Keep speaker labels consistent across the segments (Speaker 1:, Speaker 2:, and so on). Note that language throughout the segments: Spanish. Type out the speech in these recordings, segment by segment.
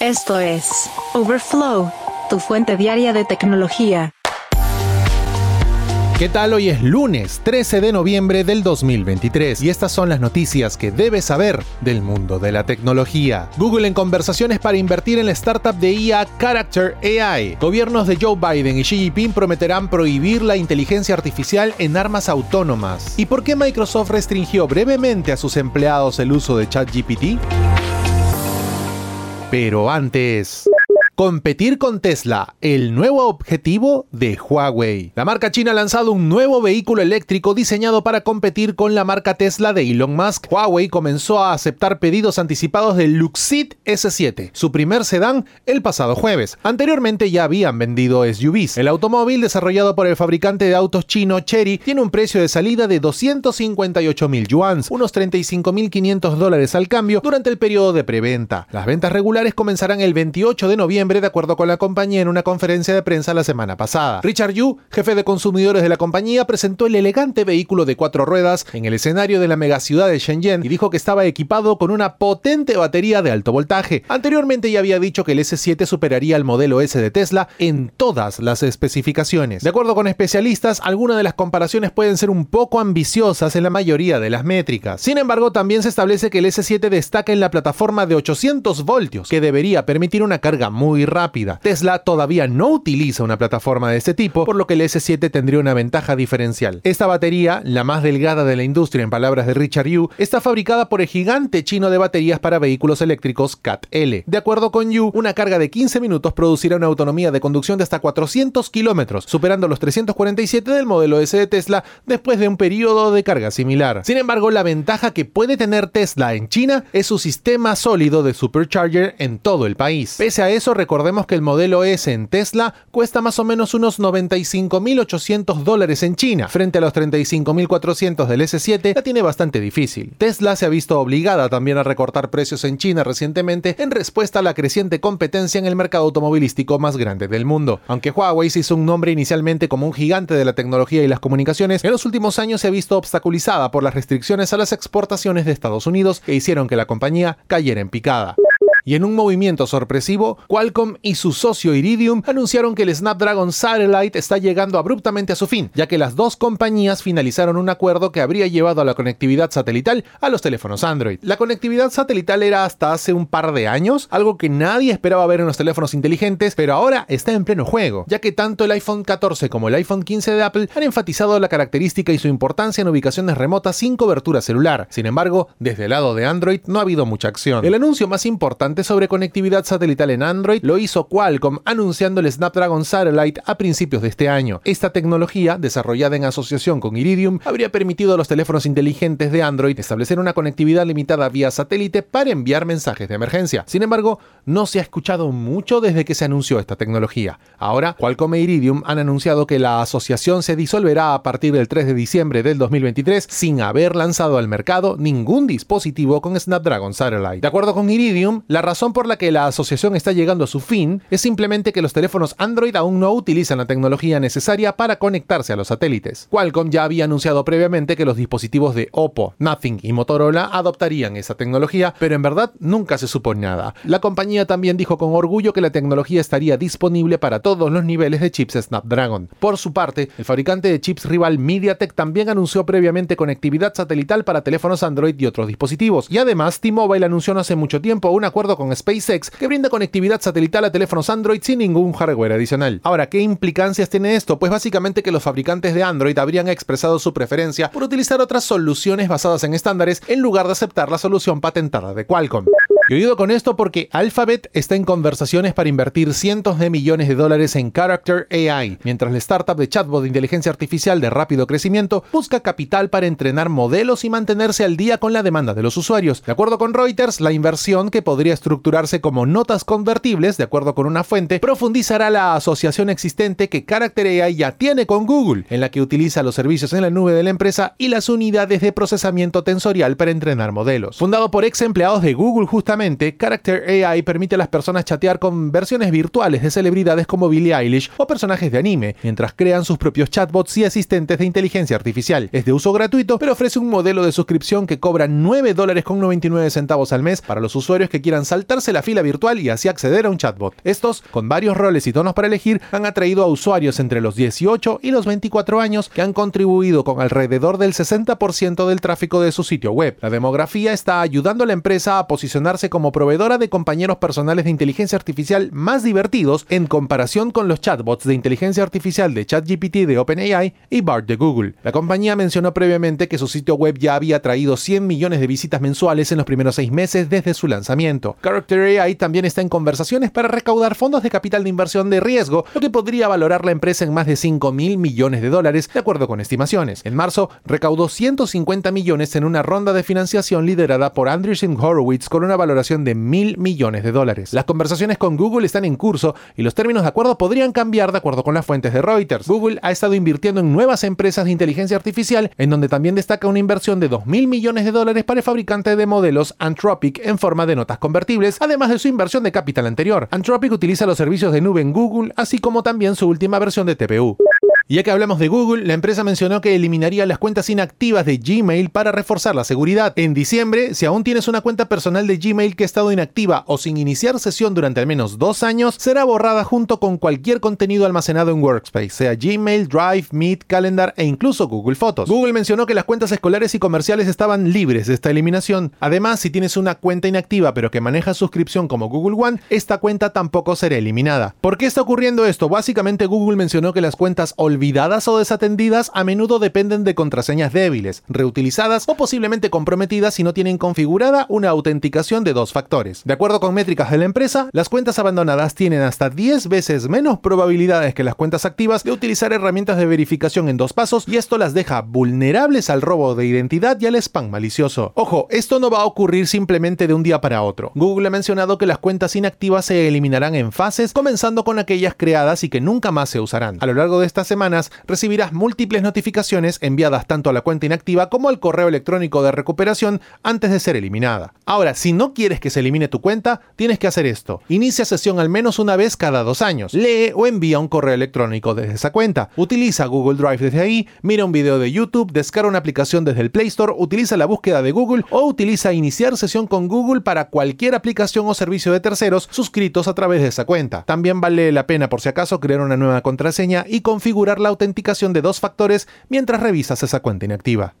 Speaker 1: Esto es Overflow, tu fuente diaria de tecnología.
Speaker 2: ¿Qué tal? Hoy es lunes 13 de noviembre del 2023 y estas son las noticias que debes saber del mundo de la tecnología. Google en conversaciones para invertir en la startup de IA Character AI. Gobiernos de Joe Biden y Xi Jinping prometerán prohibir la inteligencia artificial en armas autónomas. ¿Y por qué Microsoft restringió brevemente a sus empleados el uso de ChatGPT? Pero antes... Competir con Tesla, el nuevo objetivo de Huawei. La marca china ha lanzado un nuevo vehículo eléctrico diseñado para competir con la marca Tesla de Elon Musk. Huawei comenzó a aceptar pedidos anticipados del Luxit S7, su primer sedán, el pasado jueves. Anteriormente ya habían vendido SUVs. El automóvil desarrollado por el fabricante de autos chino Chery tiene un precio de salida de 258 mil yuans, unos 35.500 dólares al cambio durante el periodo de preventa. Las ventas regulares comenzarán el 28 de noviembre de acuerdo con la compañía en una conferencia de prensa la semana pasada. Richard Yu, jefe de consumidores de la compañía, presentó el elegante vehículo de cuatro ruedas en el escenario de la megaciudad de Shenzhen y dijo que estaba equipado con una potente batería de alto voltaje. Anteriormente ya había dicho que el S7 superaría al modelo S de Tesla en todas las especificaciones. De acuerdo con especialistas, algunas de las comparaciones pueden ser un poco ambiciosas en la mayoría de las métricas. Sin embargo, también se establece que el S7 destaca en la plataforma de 800 voltios, que debería permitir una carga muy rápida. Tesla todavía no utiliza una plataforma de este tipo, por lo que el S7 tendría una ventaja diferencial. Esta batería, la más delgada de la industria en palabras de Richard Yu, está fabricada por el gigante chino de baterías para vehículos eléctricos CAT-L. De acuerdo con Yu, una carga de 15 minutos producirá una autonomía de conducción de hasta 400 kilómetros, superando los 347 del modelo S de Tesla después de un periodo de carga similar. Sin embargo, la ventaja que puede tener Tesla en China es su sistema sólido de supercharger en todo el país. Pese a eso, recordemos que el modelo S en Tesla cuesta más o menos unos 95.800 dólares en China, frente a los 35.400 del S7, la tiene bastante difícil. Tesla se ha visto obligada también a recortar precios en China recientemente en respuesta a la creciente competencia en el mercado automovilístico más grande del mundo. Aunque Huawei se hizo un nombre inicialmente como un gigante de la tecnología y las comunicaciones, en los últimos años se ha visto obstaculizada por las restricciones a las exportaciones de Estados Unidos que hicieron que la compañía cayera en picada. Y en un movimiento sorpresivo, Qualcomm y su socio Iridium anunciaron que el Snapdragon Satellite está llegando abruptamente a su fin, ya que las dos compañías finalizaron un acuerdo que habría llevado a la conectividad satelital a los teléfonos Android. La conectividad satelital era hasta hace un par de años algo que nadie esperaba ver en los teléfonos inteligentes, pero ahora está en pleno juego, ya que tanto el iPhone 14 como el iPhone 15 de Apple han enfatizado la característica y su importancia en ubicaciones remotas sin cobertura celular. Sin embargo, desde el lado de Android no ha habido mucha acción. El anuncio más importante sobre conectividad satelital en Android lo hizo Qualcomm anunciando el Snapdragon Satellite a principios de este año. Esta tecnología, desarrollada en asociación con Iridium, habría permitido a los teléfonos inteligentes de Android establecer una conectividad limitada vía satélite para enviar mensajes de emergencia. Sin embargo, no se ha escuchado mucho desde que se anunció esta tecnología. Ahora, Qualcomm e Iridium han anunciado que la asociación se disolverá a partir del 3 de diciembre del 2023 sin haber lanzado al mercado ningún dispositivo con Snapdragon Satellite. De acuerdo con Iridium, la razón por la que la asociación está llegando a su fin es simplemente que los teléfonos Android aún no utilizan la tecnología necesaria para conectarse a los satélites. Qualcomm ya había anunciado previamente que los dispositivos de Oppo, Nothing y Motorola adoptarían esa tecnología, pero en verdad nunca se supo nada. La compañía también dijo con orgullo que la tecnología estaría disponible para todos los niveles de chips Snapdragon. Por su parte, el fabricante de chips rival MediaTek también anunció previamente conectividad satelital para teléfonos Android y otros dispositivos. Y además, T-Mobile anunció no hace mucho tiempo un acuerdo con SpaceX que brinda conectividad satelital a teléfonos Android sin ningún hardware adicional. Ahora, ¿qué implicancias tiene esto? Pues básicamente que los fabricantes de Android habrían expresado su preferencia por utilizar otras soluciones basadas en estándares en lugar de aceptar la solución patentada de Qualcomm. Y oído con esto porque Alphabet está en conversaciones para invertir cientos de millones de dólares en Character AI, mientras la startup de chatbot de inteligencia artificial de rápido crecimiento busca capital para entrenar modelos y mantenerse al día con la demanda de los usuarios. De acuerdo con Reuters, la inversión, que podría estructurarse como notas convertibles, de acuerdo con una fuente, profundizará la asociación existente que Character AI ya tiene con Google, en la que utiliza los servicios en la nube de la empresa y las unidades de procesamiento tensorial para entrenar modelos. Fundado por ex empleados de Google justamente, Character AI permite a las personas chatear con versiones virtuales de celebridades como Billie Eilish o personajes de anime, mientras crean sus propios chatbots y asistentes de inteligencia artificial. Es de uso gratuito, pero ofrece un modelo de suscripción que cobra 9 dólares con 99 centavos al mes para los usuarios que quieran saltarse la fila virtual y así acceder a un chatbot. Estos, con varios roles y tonos para elegir, han atraído a usuarios entre los 18 y los 24 años que han contribuido con alrededor del 60% del tráfico de su sitio web. La demografía está ayudando a la empresa a posicionarse como proveedora de compañeros personales de inteligencia artificial más divertidos en comparación con los chatbots de inteligencia artificial de ChatGPT de OpenAI y BART de Google. La compañía mencionó previamente que su sitio web ya había traído 100 millones de visitas mensuales en los primeros seis meses desde su lanzamiento. Character AI también está en conversaciones para recaudar fondos de capital de inversión de riesgo, lo que podría valorar la empresa en más de 5 mil millones de dólares, de acuerdo con estimaciones. En marzo, recaudó 150 millones en una ronda de financiación liderada por Andreessen Horowitz con una valoración de mil millones de dólares. Las conversaciones con Google están en curso y los términos de acuerdo podrían cambiar de acuerdo con las fuentes de Reuters. Google ha estado invirtiendo en nuevas empresas de inteligencia artificial, en donde también destaca una inversión de 2 mil millones de dólares para el fabricante de modelos Anthropic en forma de notas convertibles, además de su inversión de capital anterior. Anthropic utiliza los servicios de nube en Google, así como también su última versión de TPU. Ya que hablamos de Google, la empresa mencionó que eliminaría las cuentas inactivas de Gmail para reforzar la seguridad. En diciembre, si aún tienes una cuenta personal de Gmail que ha estado inactiva o sin iniciar sesión durante al menos dos años, será borrada junto con cualquier contenido almacenado en Workspace, sea Gmail, Drive, Meet, Calendar e incluso Google Fotos. Google mencionó que las cuentas escolares y comerciales estaban libres de esta eliminación. Además, si tienes una cuenta inactiva pero que maneja suscripción como Google One, esta cuenta tampoco será eliminada. ¿Por qué está ocurriendo esto? Básicamente Google mencionó que las cuentas olvidadas o desatendidas a menudo dependen de contraseñas débiles, reutilizadas o posiblemente comprometidas si no tienen configurada una autenticación de dos factores. De acuerdo con métricas de la empresa, las cuentas abandonadas tienen hasta 10 veces menos probabilidades que las cuentas activas de utilizar herramientas de verificación en dos pasos y esto las deja vulnerables al robo de identidad y al spam malicioso. Ojo, esto no va a ocurrir simplemente de un día para otro. Google ha mencionado que las cuentas inactivas se eliminarán en fases, comenzando con aquellas creadas y que nunca más se usarán. A lo largo de estas recibirás múltiples notificaciones enviadas tanto a la cuenta inactiva como al correo electrónico de recuperación antes de ser eliminada. Ahora, si no quieres que se elimine tu cuenta, tienes que hacer esto. Inicia sesión al menos una vez cada dos años. Lee o envía un correo electrónico desde esa cuenta. Utiliza Google Drive desde ahí, mira un video de YouTube, descarga una aplicación desde el Play Store, utiliza la búsqueda de Google o utiliza iniciar sesión con Google para cualquier aplicación o servicio de terceros suscritos a través de esa cuenta. También vale la pena por si acaso crear una nueva contraseña y configurar la autenticación de dos factores mientras revisas esa cuenta inactiva.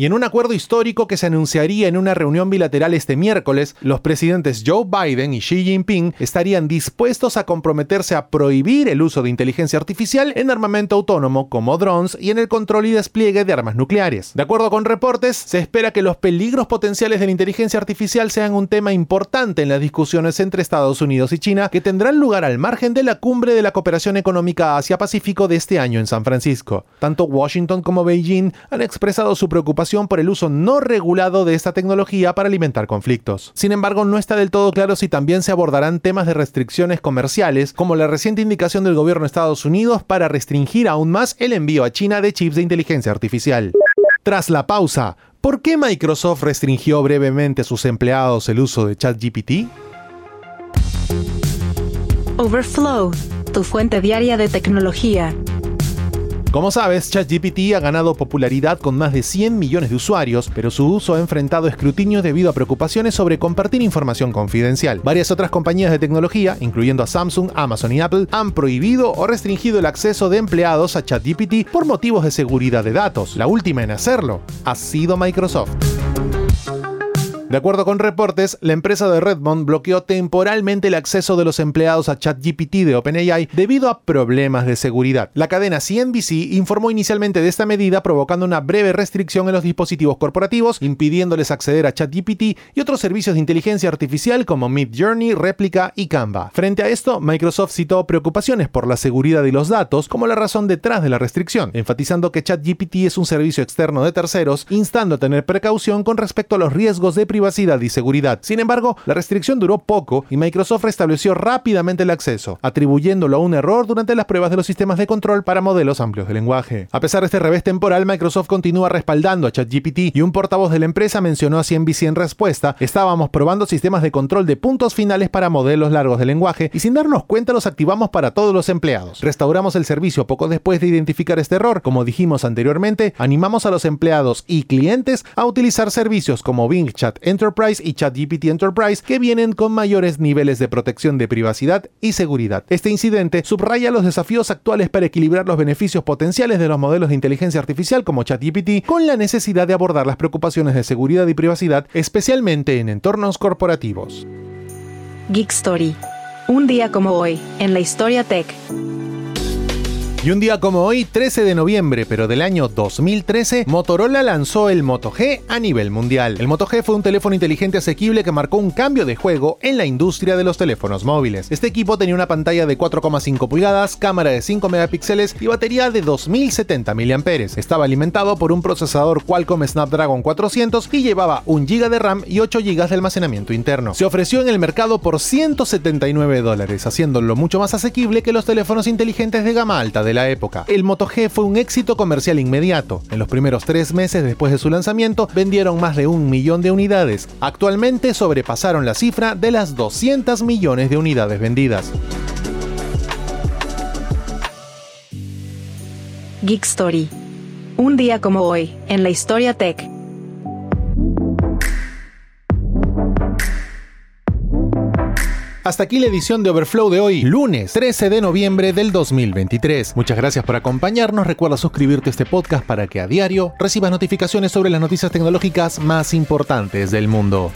Speaker 2: Y en un acuerdo histórico que se anunciaría en una reunión bilateral este miércoles, los presidentes Joe Biden y Xi Jinping estarían dispuestos a comprometerse a prohibir el uso de inteligencia artificial en armamento autónomo como drones y en el control y despliegue de armas nucleares. De acuerdo con reportes, se espera que los peligros potenciales de la inteligencia artificial sean un tema importante en las discusiones entre Estados Unidos y China que tendrán lugar al margen de la cumbre de la cooperación económica Asia-Pacífico de este año en San Francisco. Tanto Washington como Beijing han expresado su preocupación por el uso no regulado de esta tecnología para alimentar conflictos. Sin embargo, no está del todo claro si también se abordarán temas de restricciones comerciales, como la reciente indicación del gobierno de Estados Unidos para restringir aún más el envío a China de chips de inteligencia artificial. Tras la pausa, ¿por qué Microsoft restringió brevemente a sus empleados el uso de ChatGPT?
Speaker 1: Overflow, tu fuente diaria de tecnología.
Speaker 2: Como sabes, ChatGPT ha ganado popularidad con más de 100 millones de usuarios, pero su uso ha enfrentado escrutinio debido a preocupaciones sobre compartir información confidencial. Varias otras compañías de tecnología, incluyendo a Samsung, Amazon y Apple, han prohibido o restringido el acceso de empleados a ChatGPT por motivos de seguridad de datos. La última en hacerlo ha sido Microsoft. De acuerdo con reportes, la empresa de Redmond bloqueó temporalmente el acceso de los empleados a ChatGPT de OpenAI debido a problemas de seguridad. La cadena CNBC informó inicialmente de esta medida provocando una breve restricción en los dispositivos corporativos, impidiéndoles acceder a ChatGPT y otros servicios de inteligencia artificial como Midjourney, Replica y Canva. Frente a esto, Microsoft citó preocupaciones por la seguridad de los datos como la razón detrás de la restricción, enfatizando que ChatGPT es un servicio externo de terceros, instando a tener precaución con respecto a los riesgos de privacidad privacidad y seguridad. Sin embargo, la restricción duró poco y Microsoft restableció rápidamente el acceso, atribuyéndolo a un error durante las pruebas de los sistemas de control para modelos amplios de lenguaje. A pesar de este revés temporal, Microsoft continúa respaldando a ChatGPT y un portavoz de la empresa mencionó a CNBC en respuesta, estábamos probando sistemas de control de puntos finales para modelos largos de lenguaje y sin darnos cuenta los activamos para todos los empleados. Restauramos el servicio poco después de identificar este error. Como dijimos anteriormente, animamos a los empleados y clientes a utilizar servicios como Bing Chat Enterprise y ChatGPT Enterprise que vienen con mayores niveles de protección de privacidad y seguridad. Este incidente subraya los desafíos actuales para equilibrar los beneficios potenciales de los modelos de inteligencia artificial como ChatGPT con la necesidad de abordar las preocupaciones de seguridad y privacidad, especialmente en entornos corporativos.
Speaker 1: Geek Story. Un día como hoy, en la historia tech.
Speaker 2: Y un día como hoy, 13 de noviembre, pero del año 2013, Motorola lanzó el Moto G a nivel mundial. El Moto G fue un teléfono inteligente asequible que marcó un cambio de juego en la industria de los teléfonos móviles. Este equipo tenía una pantalla de 4,5 pulgadas, cámara de 5 megapíxeles y batería de 2070 mAh. Estaba alimentado por un procesador Qualcomm Snapdragon 400 y llevaba 1 GB de RAM y 8 GB de almacenamiento interno. Se ofreció en el mercado por 179 dólares, haciéndolo mucho más asequible que los teléfonos inteligentes de gama alta de la época. El Moto G fue un éxito comercial inmediato. En los primeros tres meses después de su lanzamiento vendieron más de un millón de unidades. Actualmente sobrepasaron la cifra de las 200 millones de unidades vendidas.
Speaker 1: Geek Story. Un día como hoy, en la historia tech.
Speaker 2: Hasta aquí la edición de Overflow de hoy, lunes 13 de noviembre del 2023. Muchas gracias por acompañarnos. Recuerda suscribirte a este podcast para que a diario recibas notificaciones sobre las noticias tecnológicas más importantes del mundo.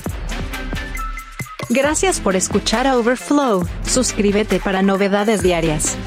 Speaker 1: Gracias por escuchar a Overflow. Suscríbete para novedades diarias.